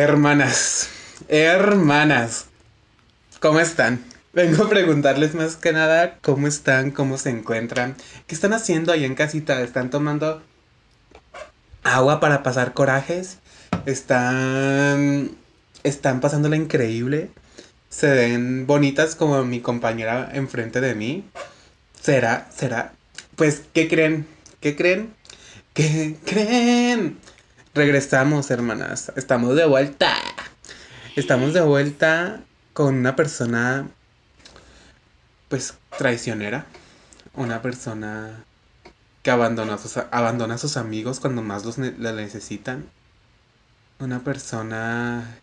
Hermanas, hermanas, ¿cómo están? Vengo a preguntarles más que nada cómo están, cómo se encuentran, qué están haciendo ahí en casita, están tomando agua para pasar corajes, están, están pasándola increíble, se ven bonitas como mi compañera enfrente de mí. ¿Será? ¿Será? Pues, ¿qué creen? ¿Qué creen? ¿Qué creen? Regresamos, hermanas. Estamos de vuelta. Estamos de vuelta con una persona, pues, traicionera. Una persona que abandona a sus, abandona a sus amigos cuando más los la necesitan. Una persona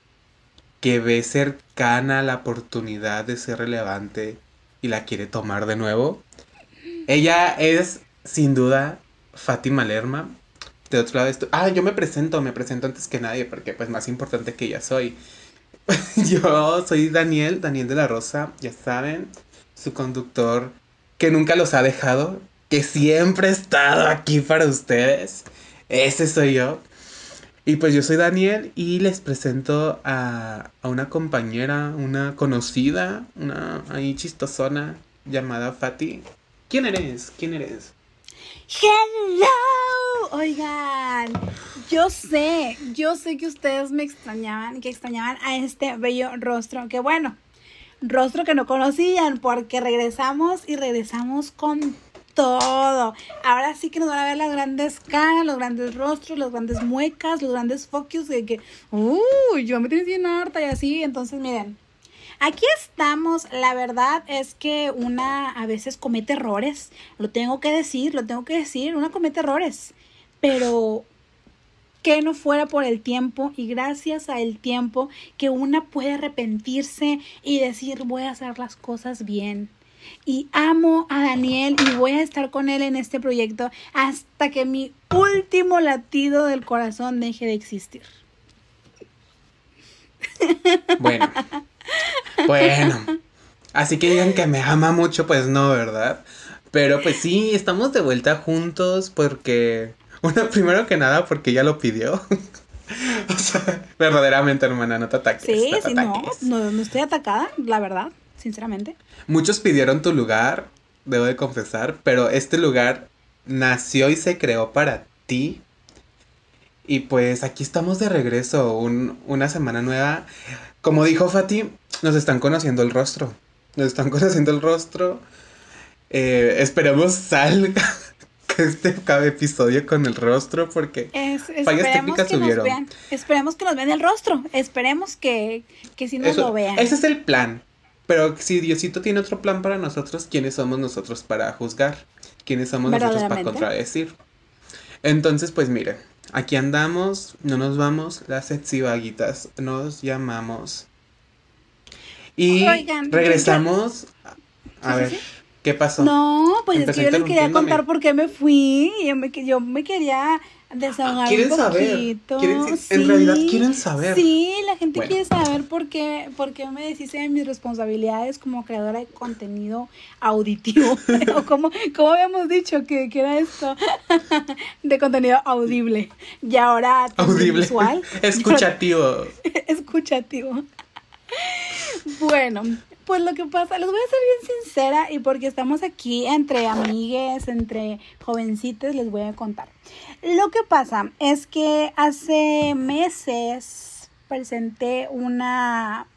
que ve cercana la oportunidad de ser relevante y la quiere tomar de nuevo. Ella es, sin duda, Fátima Lerma. De otro lado, esto. Ah, yo me presento, me presento antes que nadie, porque pues más importante que ella soy. yo soy Daniel, Daniel de la Rosa, ya saben, su conductor que nunca los ha dejado, que siempre ha estado aquí para ustedes. Ese soy yo. Y pues yo soy Daniel y les presento a, a una compañera, una conocida, una ahí chistosona llamada Fati. ¿Quién eres? ¿Quién eres? Hello, oigan, yo sé, yo sé que ustedes me extrañaban, que extrañaban a este bello rostro, que bueno, rostro que no conocían, porque regresamos y regresamos con todo. Ahora sí que nos van a ver las grandes caras, los grandes rostros, las grandes muecas, los grandes focus de que, uh, yo me tienes bien harta y así, entonces miren, Aquí estamos, la verdad es que una a veces comete errores, lo tengo que decir, lo tengo que decir, una comete errores, pero que no fuera por el tiempo y gracias al tiempo que una puede arrepentirse y decir voy a hacer las cosas bien. Y amo a Daniel y voy a estar con él en este proyecto hasta que mi último latido del corazón deje de existir. Bueno, bueno, así que digan que me ama mucho, pues no, ¿verdad? Pero pues sí, estamos de vuelta juntos porque, bueno, primero que nada porque ella lo pidió. o sea, verdaderamente, hermana, no te ataques. Sí, no te sí, no, no, no estoy atacada, la verdad, sinceramente. Muchos pidieron tu lugar, debo de confesar, pero este lugar nació y se creó para ti. Y pues aquí estamos de regreso, un, una semana nueva. Como dijo Fati, nos están conociendo el rostro. Nos están conociendo el rostro. Eh, esperemos salga este cada episodio con el rostro porque es, fallas técnicas que subieron. Nos vean, esperemos que nos vean el rostro. Esperemos que, que sí nos lo vean. Ese es el plan. Pero si Diosito tiene otro plan para nosotros, ¿quiénes somos nosotros para juzgar? ¿Quiénes somos nosotros para contradecir? Entonces, pues miren, aquí andamos, no nos vamos, las sexy vaguitas, nos llamamos. Y regresamos. A ver, ¿qué pasó? No, pues es que yo les quería contar por qué me fui. Yo me, yo me quería desahogar ¿Quieren un poquito. Saber? en realidad quieren saber. Sí, la gente quiere saber por qué, por qué me deshice de mis responsabilidades como creadora de contenido auditivo. o como, como habíamos dicho que, que era esto de contenido audible. Y ahora audible. visual. Escuchativo. Escuchativo. Bueno, pues lo que pasa, les voy a ser bien sincera y porque estamos aquí entre amigues, entre jovencitas, les voy a contar. Lo que pasa es que hace meses presenté una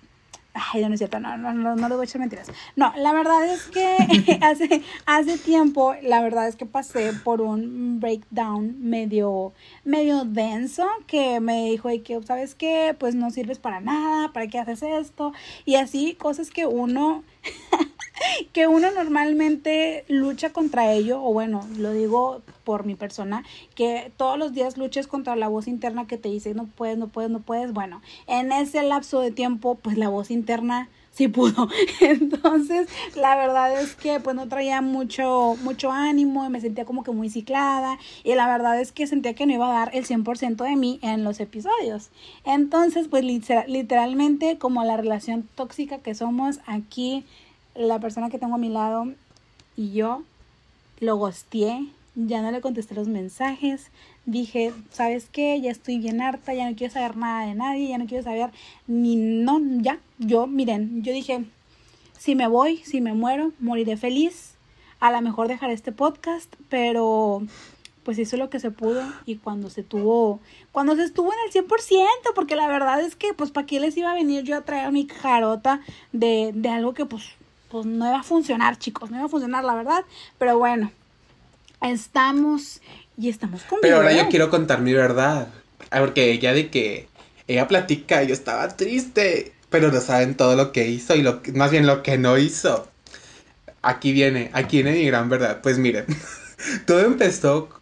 Ay, no es cierto, no, no, no, no voy a echar mentiras. No, la verdad es que hace, hace tiempo, la verdad es que pasé por un breakdown medio, medio denso que me dijo y que, ¿sabes qué? Pues no sirves para nada, ¿para qué haces esto? Y así, cosas que uno que uno normalmente lucha contra ello, o bueno, lo digo por mi persona, que todos los días luches contra la voz interna que te dice no puedes, no puedes, no puedes. Bueno, en ese lapso de tiempo, pues la voz interna sí pudo. Entonces, la verdad es que pues no traía mucho, mucho ánimo y me sentía como que muy ciclada y la verdad es que sentía que no iba a dar el 100% de mí en los episodios. Entonces, pues literalmente como la relación tóxica que somos aquí la persona que tengo a mi lado y yo lo gosteé, ya no le contesté los mensajes, dije, ¿sabes qué? Ya estoy bien harta, ya no quiero saber nada de nadie, ya no quiero saber ni no, ya, yo, miren, yo dije, si me voy, si me muero, moriré feliz, a lo mejor dejaré este podcast, pero pues hizo lo que se pudo y cuando se tuvo, cuando se estuvo en el 100%, porque la verdad es que pues para qué les iba a venir yo a traer mi jarota de, de algo que pues, pues no iba a funcionar, chicos, no iba a funcionar la verdad, pero bueno, estamos y estamos con Pero ahora yo quiero contar mi verdad, ah, porque ella de que ella platica, yo estaba triste, pero no saben todo lo que hizo y lo más bien lo que no hizo. Aquí viene, aquí viene mi gran verdad. Pues miren, todo empezó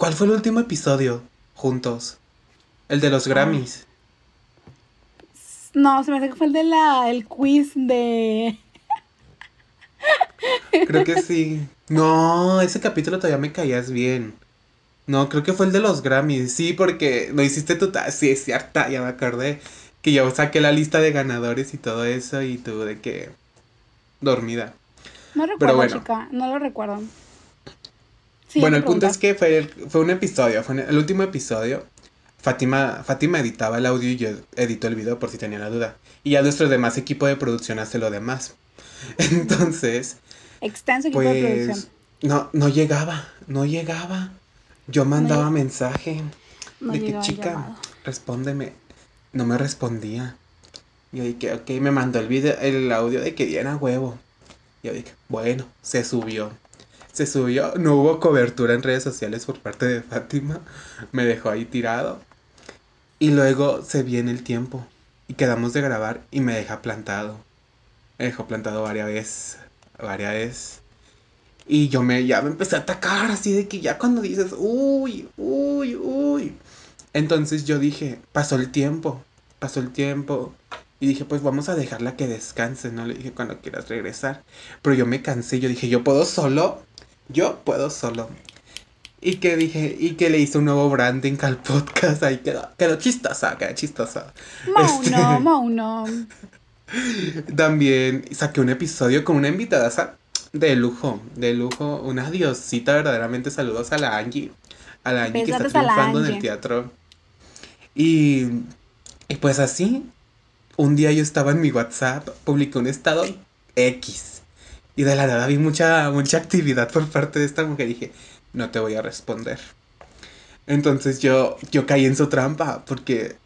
¿Cuál fue el último episodio juntos? El de los Grammys. No, se me hace que fue el de la el quiz de Creo que sí. No, ese capítulo todavía me caías bien. No, creo que fue el de los Grammys. Sí, porque no hiciste tu... Sí, es cierta, ya me acordé. Que yo saqué la lista de ganadores y todo eso y tú de que... Dormida. No recuerdo, chica. No lo recuerdo bueno, el punto es que fue, fue un episodio, fue el último episodio. Fátima, Fátima editaba el audio y yo edito el video por si tenía la duda. Y ya nuestro demás equipo de producción hace lo demás. Entonces. Extenso equipo de pues, producción. No, no llegaba, no llegaba. Yo mandaba mensaje de que chica, respóndeme. No me respondía. Yo dije, ok, me mandó el video, el audio de que diera huevo. Yo dije, bueno, se subió se subió, no hubo cobertura en redes sociales por parte de Fátima, me dejó ahí tirado. Y luego se viene el tiempo y quedamos de grabar y me deja plantado. Me dejó plantado varias veces, varias veces. Y yo me, ya me empecé a atacar así de que ya cuando dices, uy, uy, uy. Entonces yo dije, pasó el tiempo, pasó el tiempo. Y dije, pues vamos a dejarla que descanse, ¿no? Le dije, cuando quieras regresar. Pero yo me cansé, yo dije, yo puedo solo yo puedo solo. Y que dije, y que le hice un nuevo branding al podcast, ahí quedó, quedó chistosa, quedó chistosa. Mauno, este, También saqué un episodio con una invitada de lujo, de lujo, una diosita verdaderamente, saludos a la Angie, a la Angie que está triunfando en el teatro. Y, y pues así, un día yo estaba en mi WhatsApp, publiqué un estado X y de la nada vi mucha, mucha actividad por parte de esta mujer y dije, no te voy a responder. Entonces yo, yo caí en su trampa porque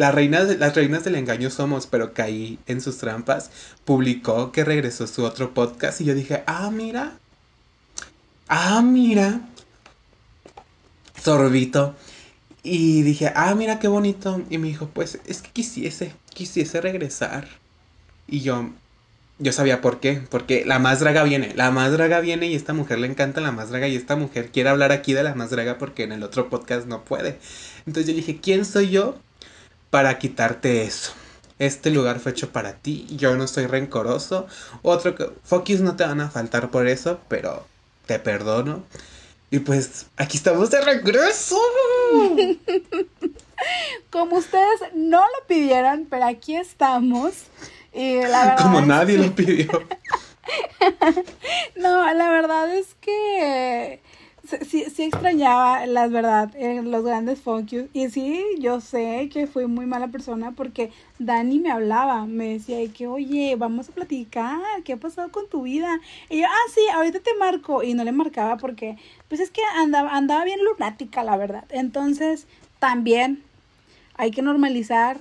la reina las reinas del engaño somos, pero caí en sus trampas. Publicó que regresó su otro podcast y yo dije, ah, mira. Ah, mira. Sorbito. Y dije, ah, mira qué bonito. Y me dijo, pues es que quisiese, quisiese regresar. Y yo, yo sabía por qué, porque la más draga viene, la más draga viene y esta mujer le encanta la más draga y esta mujer quiere hablar aquí de la más draga porque en el otro podcast no puede. Entonces yo dije, ¿quién soy yo para quitarte eso? Este lugar fue hecho para ti, yo no soy rencoroso. Otro que, focus no te van a faltar por eso, pero te perdono. Y pues aquí estamos de regreso. Como ustedes no lo pidieron, pero aquí estamos. Y la verdad Como nadie lo pidió. no, la verdad es que sí, sí extrañaba, la verdad, los grandes focus. Y sí, yo sé que fui muy mala persona porque Dani me hablaba, me decía que, oye, vamos a platicar, ¿qué ha pasado con tu vida? Y yo, ah, sí, ahorita te marco. Y no le marcaba porque, pues es que andaba, andaba bien lunática, la verdad. Entonces, también hay que normalizar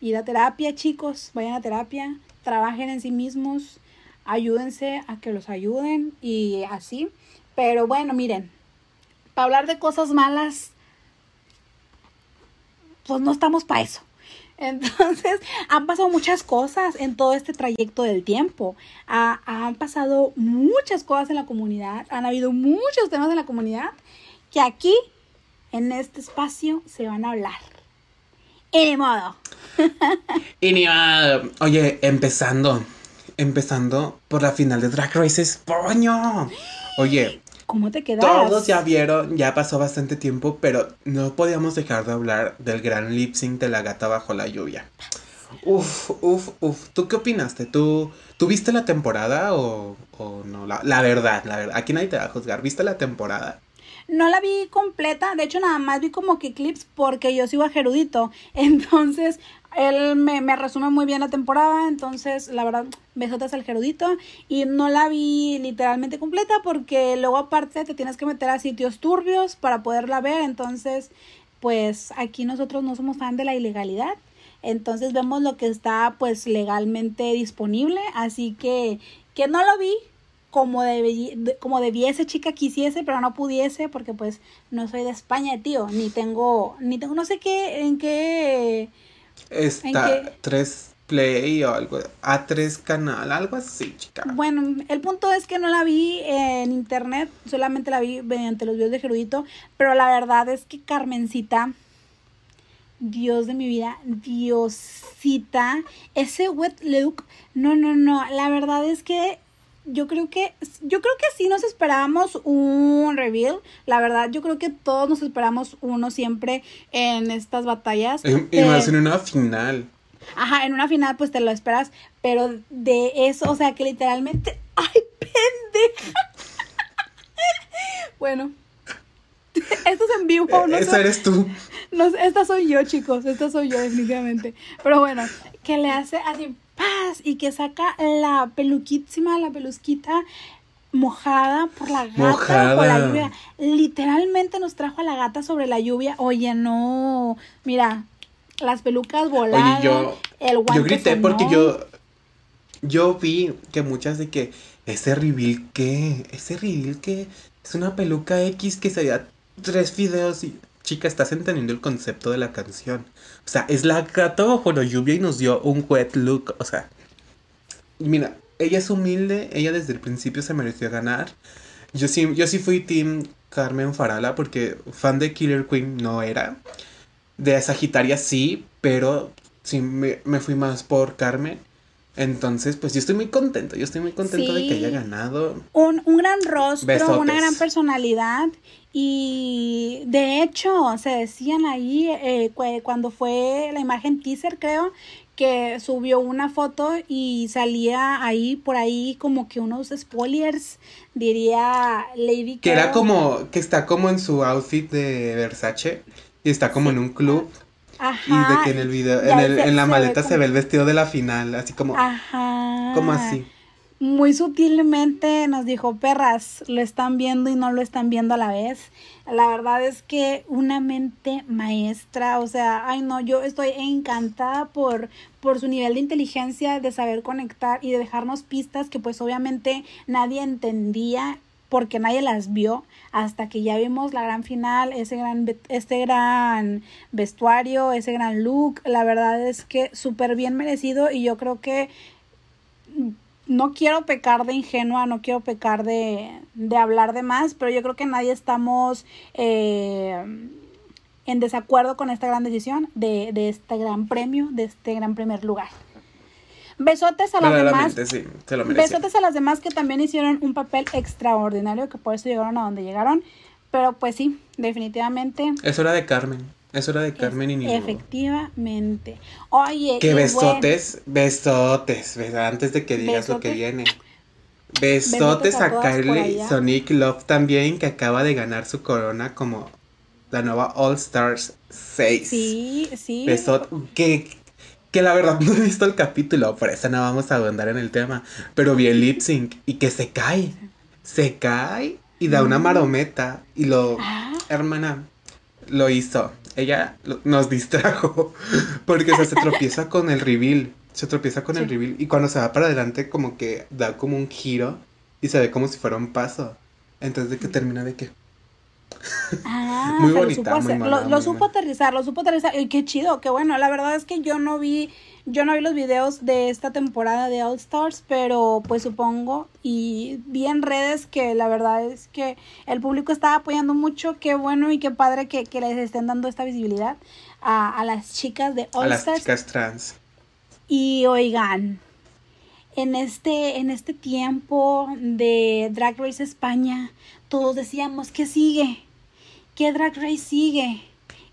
ir a terapia, chicos, vayan a terapia, trabajen en sí mismos, ayúdense a que los ayuden y así. Pero bueno, miren, para hablar de cosas malas, pues no estamos para eso. Entonces, han pasado muchas cosas en todo este trayecto del tiempo. han pasado muchas cosas en la comunidad, han habido muchos temas en la comunidad que aquí, en este espacio, se van a hablar. Y ni modo. ni modo. Oye, empezando. Empezando por la final de Drag Race España. Oye. ¿Cómo te quedas? Todos ya vieron, ya pasó bastante tiempo, pero no podíamos dejar de hablar del gran lip sync de la gata bajo la lluvia. Uf, uf, uf. ¿Tú qué opinaste? ¿Tú, ¿tú viste la temporada o, o no? La, la verdad, la verdad. Aquí nadie te va a juzgar. ¿Viste la temporada? No la vi completa, de hecho nada más vi como que clips porque yo sigo a Gerudito. Entonces, él me, me resume muy bien la temporada, entonces la verdad, besotas al Gerudito. Y no la vi literalmente completa porque luego aparte te tienes que meter a sitios turbios para poderla ver. Entonces, pues aquí nosotros no somos fan de la ilegalidad. Entonces vemos lo que está pues legalmente disponible. Así que, que no lo vi, como, como debiese chica quisiese, pero no pudiese porque pues no soy de España, tío, ni tengo, ni tengo, no sé qué, en qué... Está tres play o algo, A3 canal, algo así, chica. Bueno, el punto es que no la vi en internet, solamente la vi mediante los videos de Gerudito, pero la verdad es que Carmencita, Dios de mi vida, Diosita, ese wet look, no, no, no, la verdad es que yo creo que yo creo que sí nos esperábamos un reveal. La verdad, yo creo que todos nos esperamos uno siempre en estas batallas. Y, más en una final. Ajá, en una final pues te lo esperas, pero de eso, o sea, que literalmente ay, pendeja. bueno, esto es en vivo, ¿no? Esa eres tú. No, esta soy yo, chicos, esta soy yo definitivamente. Pero bueno, que le hace así paz y que saca la peluquísima, la pelusquita mojada por la gata por la lluvia. Literalmente nos trajo a la gata sobre la lluvia. Oye, no, mira, las pelucas volaron. Oye, yo, el yo grité porque yo yo vi que muchas de que ese reveal que ese reveal que es una peluca X que se sería tres videos y chica, estás entendiendo el concepto de la canción. O sea, es la gata bajo la lluvia y nos dio un wet look. O sea, mira, ella es humilde, ella desde el principio se mereció ganar. Yo sí, yo sí fui Team Carmen Farala porque fan de Killer Queen no era. De Sagitaria sí, pero sí me, fui más por Carmen. Entonces, pues yo estoy muy contento, yo estoy muy contento de que haya ganado. Un, un gran rostro, una gran personalidad y de hecho, se decían ahí, eh, cuando fue la imagen teaser, creo, que subió una foto y salía ahí, por ahí, como que unos spoilers, diría Lady Que era como, que está como en su outfit de Versace y está como en un club. Ajá. Y de que en el video, en, el, en la maleta se ve el vestido de la final, así como. Ajá. Como así muy sutilmente nos dijo, perras, lo están viendo y no lo están viendo a la vez. La verdad es que una mente maestra, o sea, ay no, yo estoy encantada por, por su nivel de inteligencia, de saber conectar y de dejarnos pistas que pues obviamente nadie entendía porque nadie las vio hasta que ya vimos la gran final, ese gran, este gran vestuario, ese gran look. La verdad es que súper bien merecido y yo creo que no quiero pecar de ingenua, no quiero pecar de, de hablar de más, pero yo creo que nadie estamos eh, en desacuerdo con esta gran decisión de, de, este gran premio, de este gran primer lugar. Besotes a las demás. Sí, besotes a las demás que también hicieron un papel extraordinario, que por eso llegaron a donde llegaron. Pero pues sí, definitivamente. Es hora de Carmen. Es hora de Carmen y Niño. Efectivamente. Oye. Que besotes, besotes, antes de que digas lo que viene. Besotes, a, Kylie Sonic Love también, que acaba de ganar su corona como la nueva All Stars 6. Sí, sí. Besotes, que, que la verdad no he visto el capítulo, por eso no vamos a abundar en el tema. Pero vi el lip sync y que se cae. Se cae y da una mm. marometa. Y lo. Ah. Hermana, lo hizo ella nos distrajo porque se tropieza con el reveal. Se tropieza con el reveal y cuando se va para adelante como que da como un giro y se ve como si fuera un paso. Entonces de que termina de que... Ah, muy bonita, lo, supo aterrizar, lo supo aterrizar. Y qué chido, qué bueno. La verdad es que yo no vi yo no vi los videos de esta temporada de All Stars, pero pues supongo y vi en redes que la verdad es que el público está apoyando mucho. Qué bueno y qué padre que, les estén dando esta visibilidad a, las chicas de All Stars. A las chicas trans. Y oigan, en este, en este tiempo de Drag Race España, todos decíamos, ¿qué sigue? ¿Qué Drag Race sigue?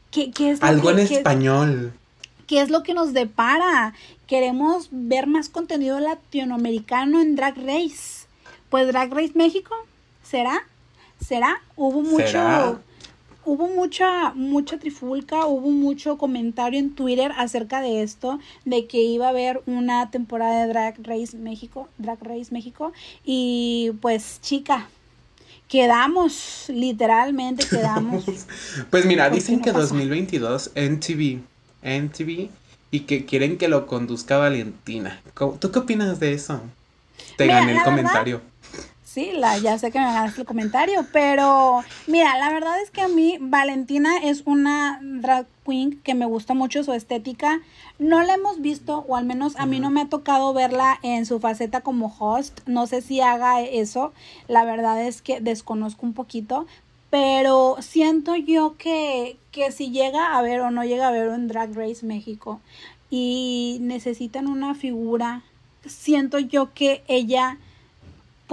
¿Qué, qué es Algo en español ¿Qué es lo que nos depara? Queremos ver más contenido latinoamericano en Drag Race. Pues Drag Race México, ¿será? ¿Será? Hubo mucho hubo mucha mucha trifulca, hubo mucho comentario en Twitter acerca de esto, de que iba a haber una temporada de Drag Race México, Drag Race México y pues chica, quedamos, literalmente quedamos. pues mira, dicen que 2022 NTV, NTV y que quieren que lo conduzca Valentina. ¿Tú qué opinas de eso? Te gané el comentario. Sí, la, ya sé que me ganaste el comentario, pero mira, la verdad es que a mí Valentina es una drag queen que me gusta mucho su estética. No la hemos visto, o al menos a mí no me ha tocado verla en su faceta como host. No sé si haga eso. La verdad es que desconozco un poquito. Pero siento yo que, que si llega a ver o no llega a ver un Drag Race México y necesitan una figura, siento yo que ella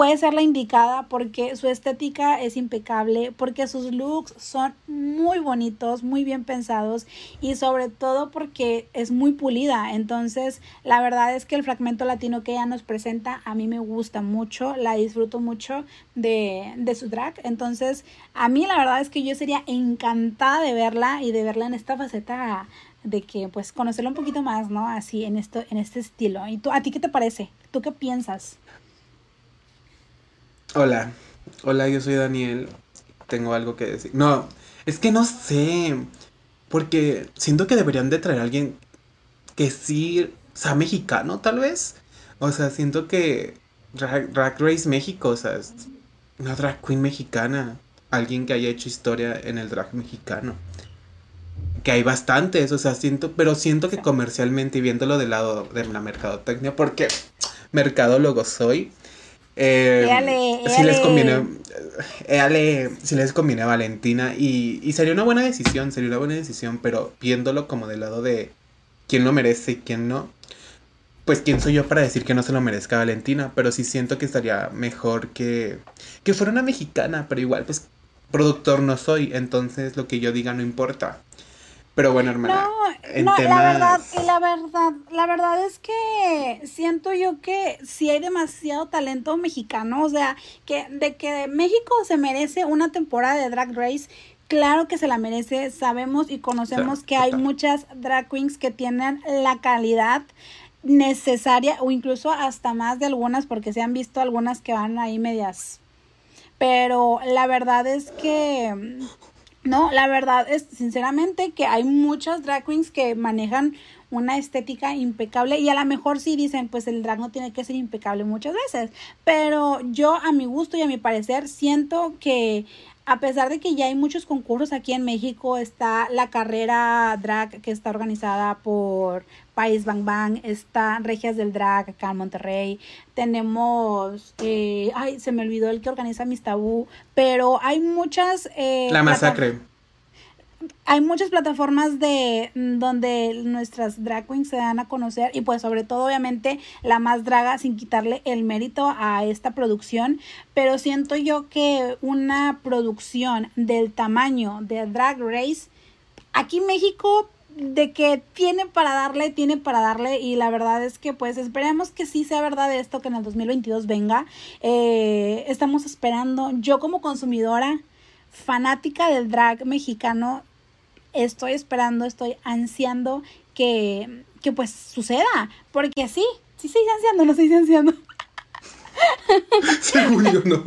puede ser la indicada porque su estética es impecable, porque sus looks son muy bonitos, muy bien pensados y sobre todo porque es muy pulida. Entonces, la verdad es que el fragmento latino que ella nos presenta a mí me gusta mucho, la disfruto mucho de, de su drag. Entonces, a mí la verdad es que yo sería encantada de verla y de verla en esta faceta de que pues conocerla un poquito más, ¿no? Así en esto en este estilo. ¿Y tú a ti qué te parece? ¿Tú qué piensas? Hola, hola, yo soy Daniel. Tengo algo que decir. No, es que no sé. Porque siento que deberían de traer a alguien que sí sea mexicano, tal vez. O sea, siento que Drag, Race México, o sea, es una drag queen mexicana. Alguien que haya hecho historia en el drag mexicano. Que hay bastantes, o sea, siento, pero siento que comercialmente y viéndolo del lado de la mercadotecnia, porque mercadólogo soy, eh, si les conviene, eh, si les conviene a Valentina y, y, sería una buena decisión, sería una buena decisión, pero viéndolo como del lado de quién lo merece y quién no, pues quién soy yo para decir que no se lo merezca Valentina, pero sí siento que estaría mejor que, que fuera una mexicana, pero igual pues productor no soy, entonces lo que yo diga no importa. Pero bueno, hermana. No, no la verdad, la verdad, la verdad es que siento yo que sí hay demasiado talento mexicano, o sea, que de que México se merece una temporada de Drag Race, claro que se la merece, sabemos y conocemos que hay muchas drag queens que tienen la calidad necesaria o incluso hasta más de algunas porque se han visto algunas que van ahí medias. Pero la verdad es que no, la verdad es sinceramente que hay muchas drag queens que manejan una estética impecable y a lo mejor sí dicen pues el drag no tiene que ser impecable muchas veces, pero yo a mi gusto y a mi parecer siento que a pesar de que ya hay muchos concursos aquí en México, está la carrera drag que está organizada por País Bang Bang, está Regias del Drag acá en Monterrey, tenemos, eh, ay, se me olvidó el que organiza Mis Tabú, pero hay muchas... Eh, la masacre hay muchas plataformas de mm, donde nuestras drag queens se dan a conocer y pues sobre todo obviamente la más draga sin quitarle el mérito a esta producción pero siento yo que una producción del tamaño de Drag Race aquí en México de que tiene para darle, tiene para darle y la verdad es que pues esperemos que sí sea verdad esto que en el 2022 venga. Eh, estamos esperando, yo como consumidora fanática del drag mexicano, estoy esperando, estoy ansiando que, que pues suceda, porque sí, sí estoy ansiando, no estoy ansiando. Según yo no.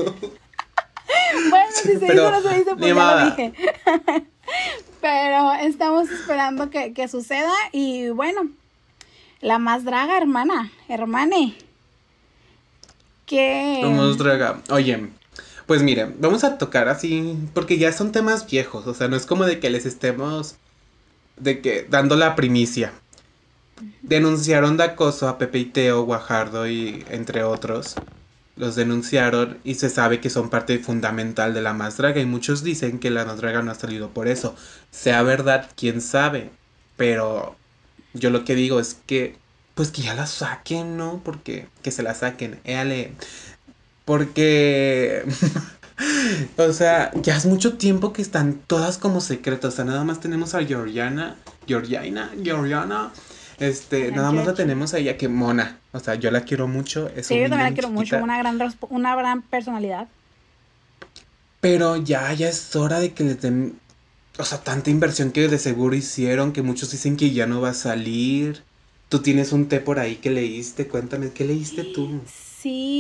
Bueno, si se dice no se dice, pues ya lo dije. Pero estamos esperando que, que suceda y bueno, la más draga, hermana, hermane. Que... La más draga. Oye, pues miren, vamos a tocar así, porque ya son temas viejos, o sea, no es como de que les estemos de que dando la primicia. Denunciaron de acoso a Pepe y Teo, Guajardo y entre otros. Los denunciaron y se sabe que son parte fundamental de la más draga y muchos dicen que la más draga no ha salido por eso. Sea verdad, quién sabe. Pero yo lo que digo es que pues que ya la saquen, ¿no? Porque que se la saquen. Éale, porque O sea, ya es mucho tiempo que están todas como secretas. O sea, nada más tenemos a Georgiana, Georgiana, Georgiana. Este, nada más la tenemos a ella que mona. O sea, yo la quiero mucho. Es sí, yo también la quiero mucho. Una gran, una gran personalidad. Pero ya, ya es hora de que le den. O sea, tanta inversión que de seguro hicieron que muchos dicen que ya no va a salir. Tú tienes un té por ahí que leíste. Cuéntame, ¿qué leíste tú? Sí,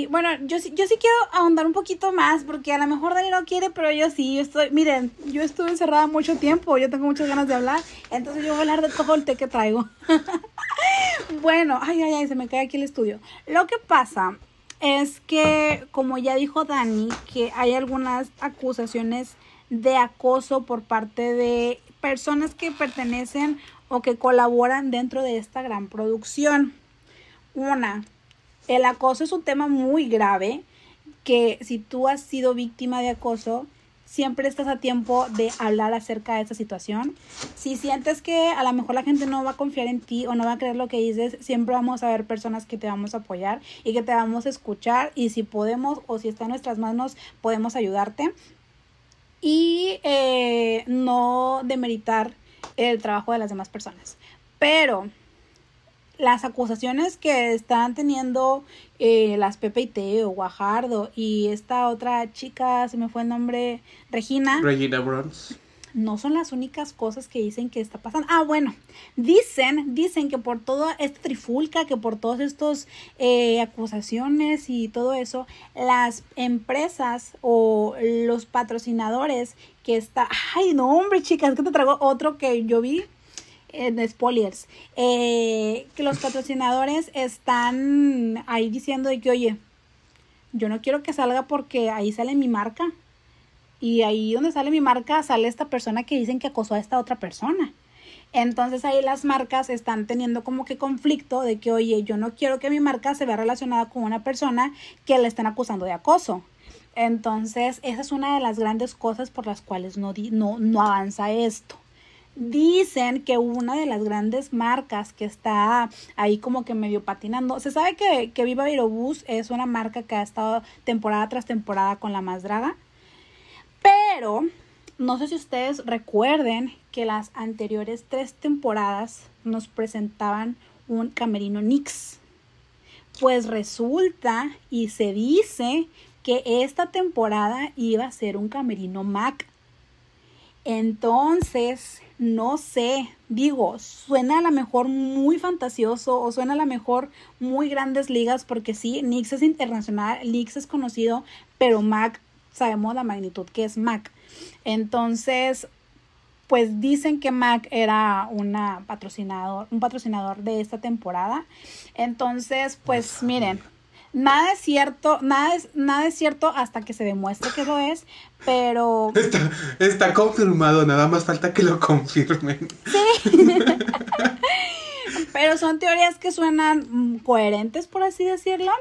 bueno, yo, yo sí quiero ahondar un poquito más porque a lo mejor Dani no quiere, pero yo sí, yo estoy, miren, yo estuve encerrada mucho tiempo, yo tengo muchas ganas de hablar, entonces yo voy a hablar de todo el té que traigo. bueno, ay, ay, ay, se me cae aquí el estudio. Lo que pasa es que, como ya dijo Dani, que hay algunas acusaciones de acoso por parte de personas que pertenecen o que colaboran dentro de esta gran producción. Una, el acoso es un tema muy grave que si tú has sido víctima de acoso, siempre estás a tiempo de hablar acerca de esa situación. Si sientes que a lo mejor la gente no va a confiar en ti o no va a creer lo que dices, siempre vamos a ver personas que te vamos a apoyar y que te vamos a escuchar y si podemos o si está en nuestras manos podemos ayudarte. Y eh, no demeritar el trabajo de las demás personas. Pero las acusaciones que están teniendo eh, las Pepe y Teo, Guajardo y esta otra chica, se me fue el nombre, Regina. Regina Bronze. No son las únicas cosas que dicen que está pasando. Ah, bueno, dicen, dicen que por toda esta trifulca, que por todas estas eh, acusaciones y todo eso, las empresas o los patrocinadores que está, ay, no, hombre, chicas, que te traigo otro que yo vi en spoilers, eh, que los patrocinadores están ahí diciendo de que, oye, yo no quiero que salga porque ahí sale mi marca. Y ahí donde sale mi marca sale esta persona que dicen que acosó a esta otra persona. Entonces ahí las marcas están teniendo como que conflicto de que, oye, yo no quiero que mi marca se vea relacionada con una persona que le estén acusando de acoso. Entonces, esa es una de las grandes cosas por las cuales no, no, no avanza esto. Dicen que una de las grandes marcas que está ahí como que medio patinando. Se sabe que, que Viva Aerobús es una marca que ha estado temporada tras temporada con la más draga. Pero no sé si ustedes recuerden que las anteriores tres temporadas nos presentaban un camerino Nix. Pues resulta y se dice que esta temporada iba a ser un camerino Mac. Entonces, no sé, digo, suena a lo mejor muy fantasioso o suena a lo mejor muy grandes ligas porque sí, Nix es internacional, Nix es conocido, pero Mac, sabemos la magnitud que es Mac. Entonces, pues dicen que Mac era una patrocinador, un patrocinador de esta temporada. Entonces, pues miren, Nada es cierto, nada es, nada es cierto hasta que se demuestre que lo es, pero... Está, está confirmado, nada más falta que lo confirmen. Sí. pero son teorías que suenan coherentes, por así decirlo.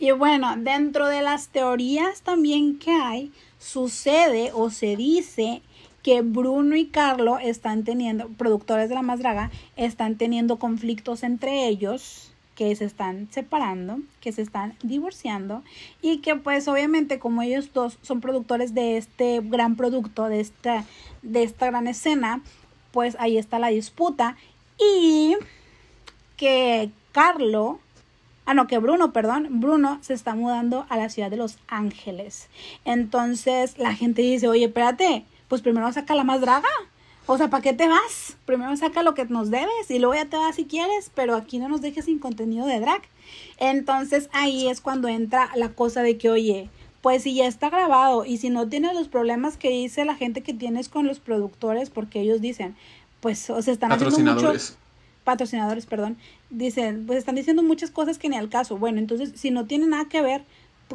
Y bueno, dentro de las teorías también que hay, sucede o se dice que Bruno y Carlo están teniendo, productores de la más draga, están teniendo conflictos entre ellos que se están separando, que se están divorciando y que pues obviamente como ellos dos son productores de este gran producto, de esta, de esta gran escena, pues ahí está la disputa y que Carlo, ah no, que Bruno, perdón, Bruno se está mudando a la ciudad de Los Ángeles. Entonces la gente dice, oye, espérate, pues primero saca la más draga. O sea, ¿para qué te vas? Primero saca lo que nos debes y luego ya te vas si quieres, pero aquí no nos dejes sin contenido de drag. Entonces ahí es cuando entra la cosa de que, oye, pues si ya está grabado y si no tienes los problemas que dice la gente que tienes con los productores, porque ellos dicen, pues, o sea, están haciendo muchos patrocinadores, perdón, dicen, pues están diciendo muchas cosas que ni al caso. Bueno, entonces, si no tiene nada que ver,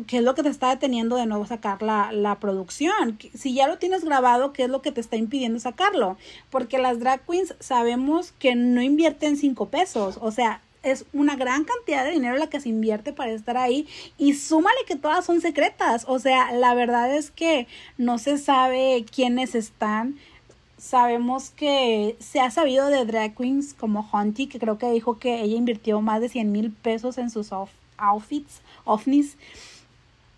qué es lo que te está deteniendo de nuevo sacar la, la, producción. Si ya lo tienes grabado, ¿qué es lo que te está impidiendo sacarlo? Porque las drag queens sabemos que no invierten cinco pesos, o sea, es una gran cantidad de dinero la que se invierte para estar ahí y súmale que todas son secretas, o sea, la verdad es que no se sabe quiénes están. Sabemos que se ha sabido de drag queens como Hunty, que creo que dijo que ella invirtió más de 100 mil pesos en sus outfits, ovnis.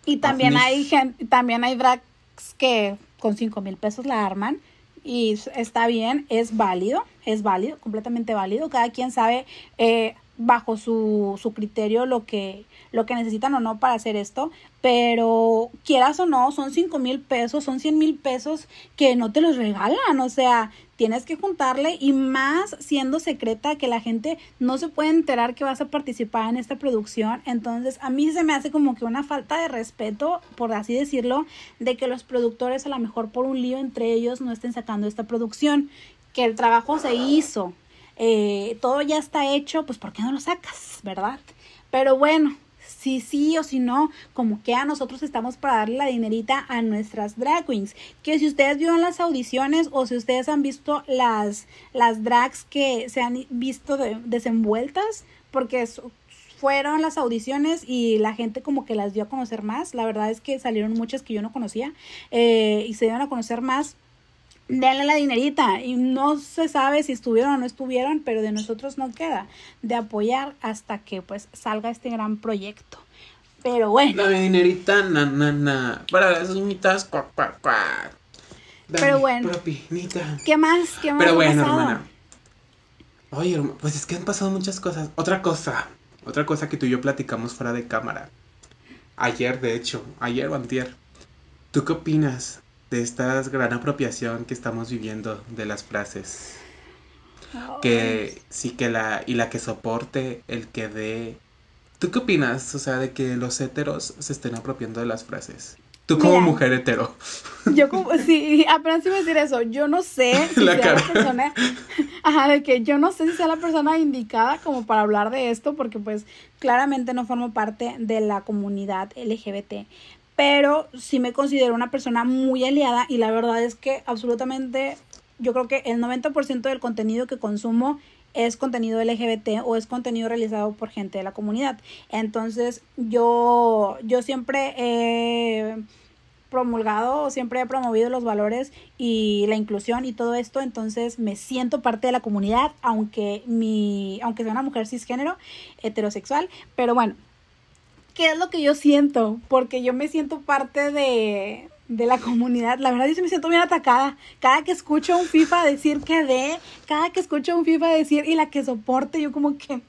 Y también hay gente, también hay drag drags que con 5 mil pesos la arman y está bien, es válido, es válido, completamente válido. Cada quien sabe eh, bajo su, su criterio lo que, lo que necesitan o no para hacer esto, pero quieras o no, son 5 mil pesos, son 100 mil pesos que no te los regalan, o sea, tienes que juntarle y más siendo secreta que la gente no se puede enterar que vas a participar en esta producción, entonces a mí se me hace como que una falta de respeto, por así decirlo, de que los productores a lo mejor por un lío entre ellos no estén sacando esta producción, que el trabajo se hizo, eh, todo ya está hecho, pues ¿por qué no lo sacas, verdad? Pero bueno, si sí o si no, como que a nosotros estamos para darle la dinerita a nuestras drag queens. Que si ustedes vieron las audiciones o si ustedes han visto las, las drags que se han visto desenvueltas, porque fueron las audiciones y la gente como que las dio a conocer más. La verdad es que salieron muchas que yo no conocía eh, y se dieron a conocer más denle la dinerita y no se sabe si estuvieron o no estuvieron, pero de nosotros no queda de apoyar hasta que pues salga este gran proyecto. Pero bueno. La dinerita, na, na, na. Para las uñitas, cuac, cuac, cuac. pero bueno. ¿Qué más? ¿Qué más? Pero bueno, hermana. Oye, pues es que han pasado muchas cosas. Otra cosa. Otra cosa que tú y yo platicamos fuera de cámara. Ayer, de hecho. Ayer o antier. ¿Tú qué opinas de esta gran apropiación que estamos viviendo de las frases. Que sí que la, y la que soporte, el que dé. ¿Tú qué opinas? O sea, de que los heteros se estén apropiando de las frases. Tú como mujer hetero. Yo como, sí, apenas iba a decir eso. Yo no sé si la sea la persona. Ajá, de que yo no sé si sea la persona indicada como para hablar de esto, porque pues claramente no formo parte de la comunidad LGBT pero sí me considero una persona muy aliada y la verdad es que absolutamente yo creo que el 90% del contenido que consumo es contenido LGBT o es contenido realizado por gente de la comunidad. Entonces yo, yo siempre he promulgado, siempre he promovido los valores y la inclusión y todo esto, entonces me siento parte de la comunidad, aunque mi, aunque sea una mujer cisgénero, heterosexual, pero bueno, qué es lo que yo siento, porque yo me siento parte de, de la comunidad. La verdad, yo me siento bien atacada. Cada que escucho a un FIFA decir que de, cada que escucho a un FIFA decir y la que soporte, yo como que,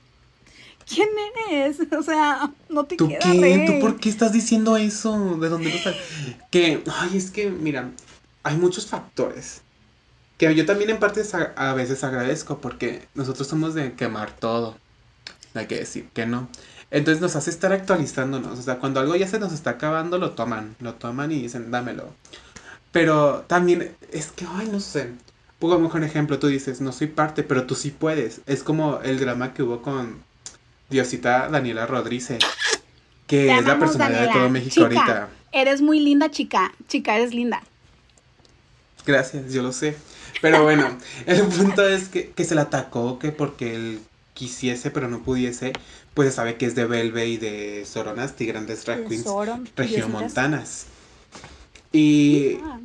¿quién eres? O sea, no te ¿Tú queda qué? ¿Tú por qué estás diciendo eso? ¿De dónde estás? Que, ay, es que, mira, hay muchos factores. Que yo también en parte a veces agradezco porque nosotros somos de quemar todo. Hay que decir que no. Entonces nos hace estar actualizándonos. O sea, cuando algo ya se nos está acabando, lo toman. Lo toman y dicen, dámelo. Pero también es que, ay, no sé. Pongo un mejor ejemplo. Tú dices, no soy parte, pero tú sí puedes. Es como el drama que hubo con Diosita Daniela Rodríguez. Que es la personalidad de todo México ahorita. Eres muy linda, chica. Chica, eres linda. Gracias, yo lo sé. Pero bueno, el punto es que, que se la atacó, que porque él quisiese pero no pudiese, pues se sabe que es de Belve y de Soronasti, grandes drag queens regiomontanas. Y, ah.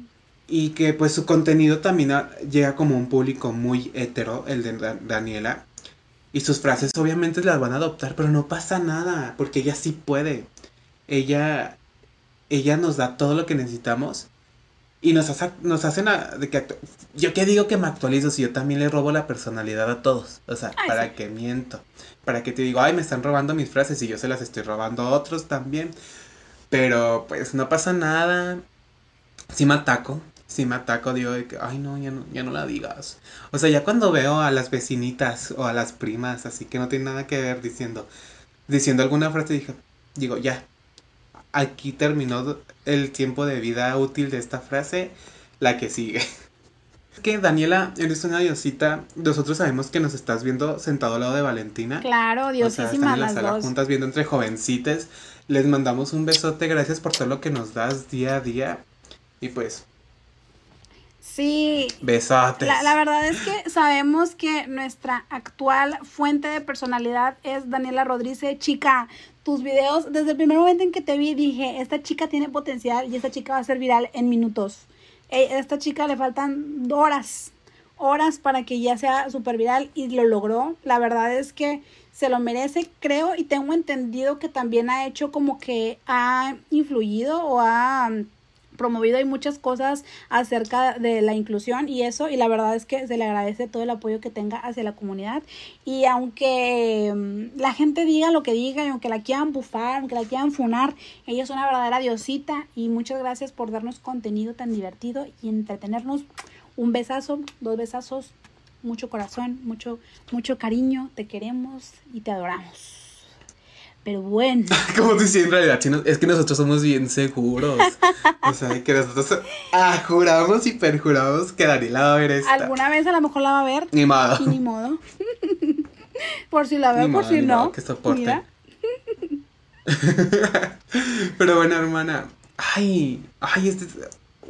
y que pues su contenido también llega como un público muy hetero, el de Daniela. Y sus frases obviamente las van a adoptar, pero no pasa nada, porque ella sí puede. Ella, ella nos da todo lo que necesitamos y nos, hace, nos hacen de que yo qué digo que me actualizo si yo también le robo la personalidad a todos. O sea, para que miento. Para que te digo, ay, me están robando mis frases y yo se las estoy robando a otros también. Pero pues no pasa nada. Si me ataco. Si me ataco, digo de que, ay, no ya, no, ya no la digas. O sea, ya cuando veo a las vecinitas o a las primas, así que no tiene nada que ver diciendo, diciendo alguna frase, dije, digo, ya, aquí terminó el tiempo de vida útil de esta frase, la que sigue. Que Daniela, eres una diosita. Nosotros sabemos que nos estás viendo sentado al lado de Valentina. Claro, diosísima. O sea, están en la sala juntas viendo entre jovencitas. Les mandamos un besote. Gracias por todo lo que nos das día a día. Y pues. Sí. Besotes. La, la verdad es que sabemos que nuestra actual fuente de personalidad es Daniela Rodríguez. Chica, tus videos, desde el primer momento en que te vi, dije, esta chica tiene potencial y esta chica va a ser viral en minutos. a esta chica le faltan horas, horas para que ya sea súper viral y lo logró. La verdad es que se lo merece, creo, y tengo entendido que también ha hecho como que ha influido o ha promovido hay muchas cosas acerca de la inclusión y eso y la verdad es que se le agradece todo el apoyo que tenga hacia la comunidad y aunque mm, la gente diga lo que diga y aunque la quieran bufar, aunque la quieran funar, ella es una verdadera diosita y muchas gracias por darnos contenido tan divertido y entretenernos. Un besazo, dos besazos, mucho corazón, mucho mucho cariño, te queremos y te adoramos. Pero bueno. Como si en realidad, es que nosotros somos bien seguros. o sea, que nosotros ah, juramos y perjuramos que Daniela va a ver esta. Alguna vez a lo mejor la va a ver. Ni modo. Y ni modo. por si la ve, por si no. que soporte. Pero bueno, hermana. Ay, ay, este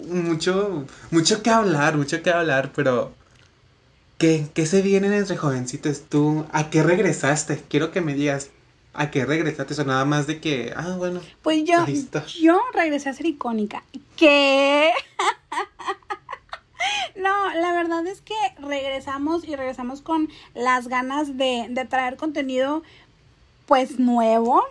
mucho, mucho que hablar, mucho que hablar, pero ¿qué, qué se vienen entre jovencitos tú? ¿A qué regresaste? Quiero que me digas, ¿A qué regresaste? Eso nada más de que, ah, bueno. Pues yo, yo regresé a ser icónica. ¿Qué? no, la verdad es que regresamos y regresamos con las ganas de, de traer contenido, pues, nuevo.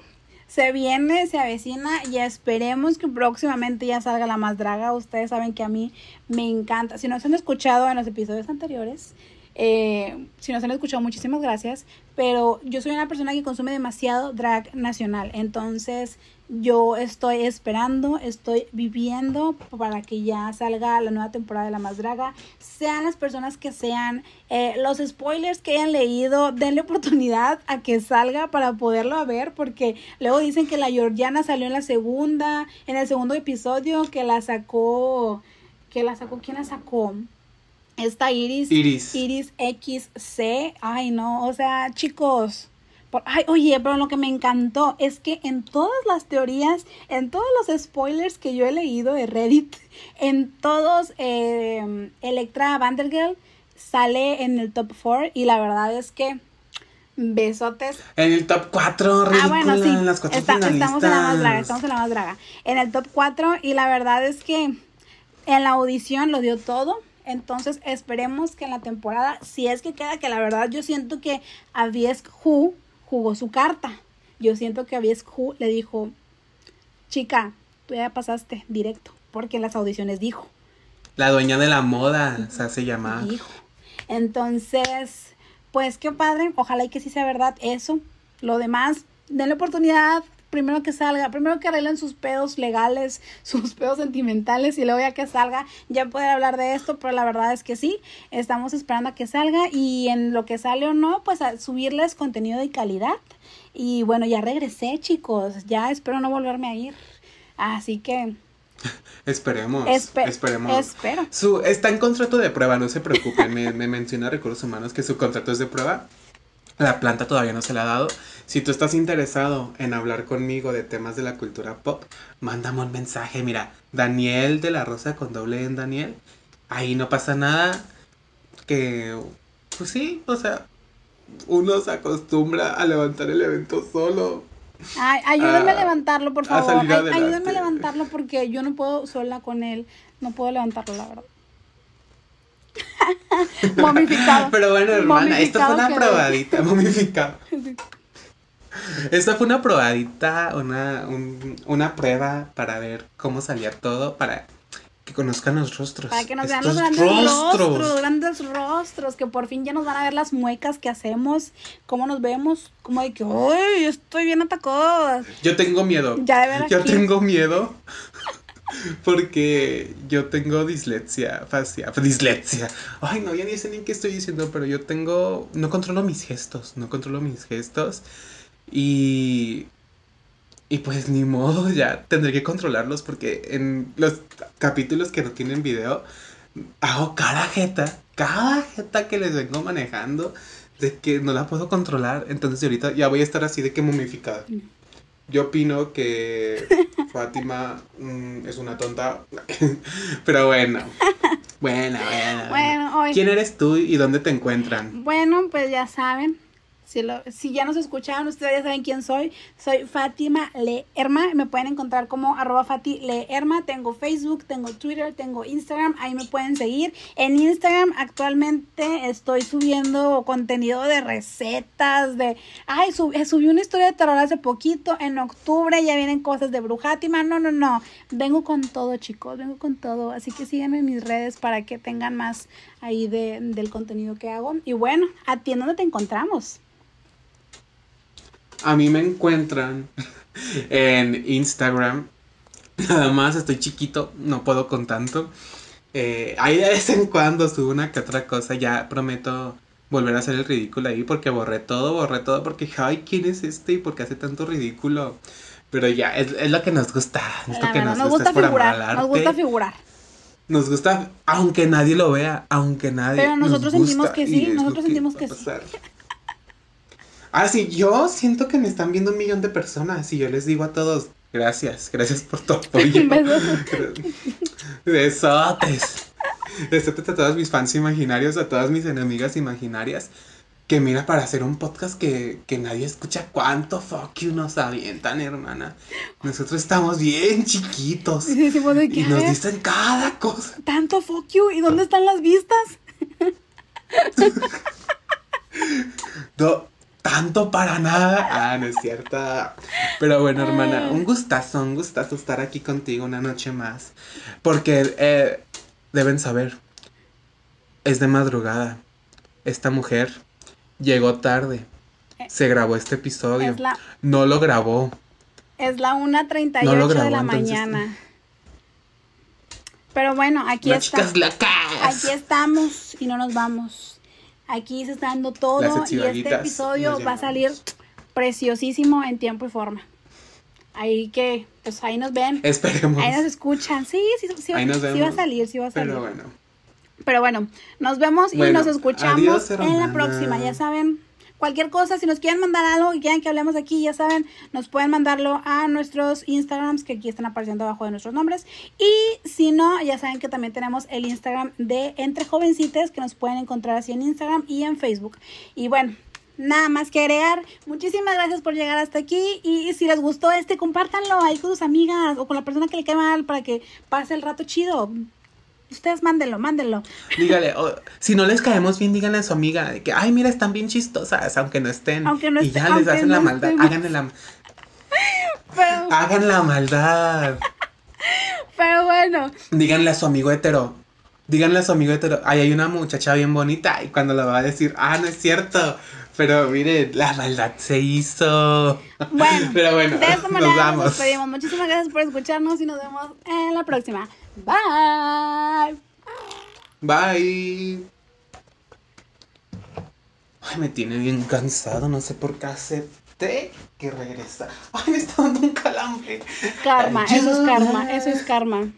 Se viene, se avecina y esperemos que próximamente ya salga la más draga. Ustedes saben que a mí me encanta. Si no se han escuchado en los episodios anteriores, eh, si nos han escuchado, muchísimas gracias. Pero yo soy una persona que consume demasiado drag nacional. Entonces yo estoy esperando, estoy viviendo para que ya salga la nueva temporada de La Más Draga. Sean las personas que sean, eh, los spoilers que hayan leído, denle oportunidad a que salga para poderlo ver. Porque luego dicen que la Georgiana salió en la segunda, en el segundo episodio, que la sacó... Que la sacó, ¿quién la sacó? Esta Iris. Iris. Iris XC. Ay, no. O sea, chicos. ay, oye, pero lo que me encantó es que en todas las teorías, en todos los spoilers que yo he leído de Reddit, en todos, eh, Electra Vandergirl sale en el top 4 y la verdad es que besotes. En el top 4, Ah, bueno, sí. En las estamos en la más draga, estamos en la más draga. En el top 4 y la verdad es que en la audición lo dio todo entonces esperemos que en la temporada, si es que queda, que la verdad yo siento que Hu jugó su carta. Yo siento que Hu le dijo, chica, tú ya pasaste directo, porque en las audiciones dijo. La dueña de la moda, o sea, se llama. Dijo. Entonces, pues qué padre, ojalá y que sí sea verdad eso. Lo demás, denle oportunidad, primero que salga, primero que arreglen sus pedos legales, sus pedos sentimentales y luego ya que salga ya poder hablar de esto, pero la verdad es que sí, estamos esperando a que salga y en lo que sale o no, pues a subirles contenido de calidad. Y bueno, ya regresé chicos, ya espero no volverme a ir. Así que... Esperemos. esperemos. Espero. Su, está en contrato de prueba, no se preocupen. me, me menciona Recursos Humanos que su contrato es de prueba. La planta todavía no se la ha dado. Si tú estás interesado en hablar conmigo de temas de la cultura pop, mándame un mensaje. Mira, Daniel de la Rosa con doble en Daniel. Ahí no pasa nada. Que, pues sí, o sea, uno se acostumbra a levantar el evento solo. Ay, ayúdenme a, levantarlo, por favor. ayúdenme a levantarlo porque yo no puedo sola con él. No puedo levantarlo, la verdad. momificado. Pero bueno, hermana, esto fue una probadita, momificado. Esta fue una probadita, una, una prueba para ver cómo salía todo, para que conozcan los rostros. Para que nos vean los grandes rostros. Los grandes rostros, que por fin ya nos van a ver las muecas que hacemos, cómo nos vemos, como de que, ¡ay, estoy bien atacada! Yo tengo miedo. Ya de Yo tengo miedo porque yo tengo dislexia facial. Dislexia. Ay, no, ya ni sé ni qué estoy diciendo, pero yo tengo. No controlo mis gestos. No controlo mis gestos. Y. Y pues ni modo, ya tendré que controlarlos porque en los capítulos que no tienen video, hago cada jeta, cada jeta que les vengo manejando, de que no la puedo controlar. Entonces ahorita ya voy a estar así de que momificada. Yo opino que Fátima mm, es una tonta. Pero bueno. Bueno, bueno. bueno ¿Quién eres tú y dónde te encuentran? Bueno, pues ya saben. Si, lo, si ya nos escucharon, ustedes ya saben quién soy. Soy Fátima Leerma. Me pueden encontrar como arroba Fati. Tengo Facebook, tengo Twitter, tengo Instagram. Ahí me pueden seguir. En Instagram actualmente estoy subiendo contenido de recetas, de... Ay, eh, subí una historia de terror hace poquito. En octubre ya vienen cosas de Brujátima. No, no, no. Vengo con todo, chicos. Vengo con todo. Así que síganme en mis redes para que tengan más ahí de, del contenido que hago. Y bueno, ¿a ti en dónde te encontramos? A mí me encuentran en Instagram. Nada más estoy chiquito, no puedo con tanto. Eh, ahí de vez en cuando subo una que otra cosa. Ya prometo volver a hacer el ridículo ahí porque borré todo, borré todo porque, ay, ¿quién es este? ¿Y por qué hace tanto ridículo? Pero ya, es, lo que nos gusta. Es lo que nos, gusta, figurar. Nos gusta figurar. Nos gusta, aunque nadie lo vea, aunque nadie. Pero nosotros sentimos que sí, nosotros sentimos que sí. Ah, sí, yo siento que me están viendo un millón de personas y yo les digo a todos, gracias, gracias por tu apoyo. Besotes. Besotes a todos mis fans imaginarios, a todas mis enemigas imaginarias. Que mira, para hacer un podcast que, nadie escucha, ¿cuánto fuck you nos avientan, hermana? Nosotros estamos bien chiquitos. Y, y nos dicen cada cosa. Tanto fuck you, ¿y dónde están las vistas? tanto para nada. Ah, no es cierto. Pero bueno, hermana, un gustazo, un gustazo estar aquí contigo una noche más. Porque eh, deben saber, es de madrugada. Esta mujer llegó tarde. Se grabó este episodio. No lo grabó. Es la 1.38 no de la mañana. Pero bueno, aquí está. Aquí estamos y no nos vamos. Aquí se está dando todo y este episodio va a salir preciosísimo en tiempo y forma. Ahí que, pues ahí nos ven. Esperemos. Ahí nos escuchan. Sí, sí, sí, ahí nos sí va a salir, sí va a salir. Pero bueno. Pero bueno, nos vemos y nos escuchamos en la próxima. Ya saben, Cualquier cosa, si nos quieren mandar algo y quieren que hablemos aquí, ya saben, nos pueden mandarlo a nuestros Instagrams que aquí están apareciendo abajo de nuestros nombres. Y si no, ya saben que también tenemos el Instagram de Entre Jovencitas que nos pueden encontrar así en Instagram y en Facebook. Y bueno, nada más que agregar. Muchísimas gracias por llegar hasta aquí. Y si les gustó este, compártanlo ahí con sus amigas o con la persona que le cae mal para que pase el rato chido. Ustedes mándenlo, mándenlo. Dígale, si no les caemos bien, díganle a su amiga de que, ay, mira, están bien chistosas, aunque no estén. Aunque no y ya les hacen la maldad. Háganle la. Hagan la maldad. Pero bueno. Díganle a su amigo hetero. Díganle a su amigo hetero. Ay, hay una muchacha bien bonita. Y cuando la va a decir, ah, no es cierto. Pero mire, la maldad se hizo. Bueno, pero bueno, de esta manera nos, nos despedimos. Muchísimas gracias por escucharnos y nos vemos en la próxima. Bye. Bye. Ay, me tiene bien cansado, no sé por qué acepté que regresa. Ay, me está dando un calambre. Karma, eso es karma, eso es karma.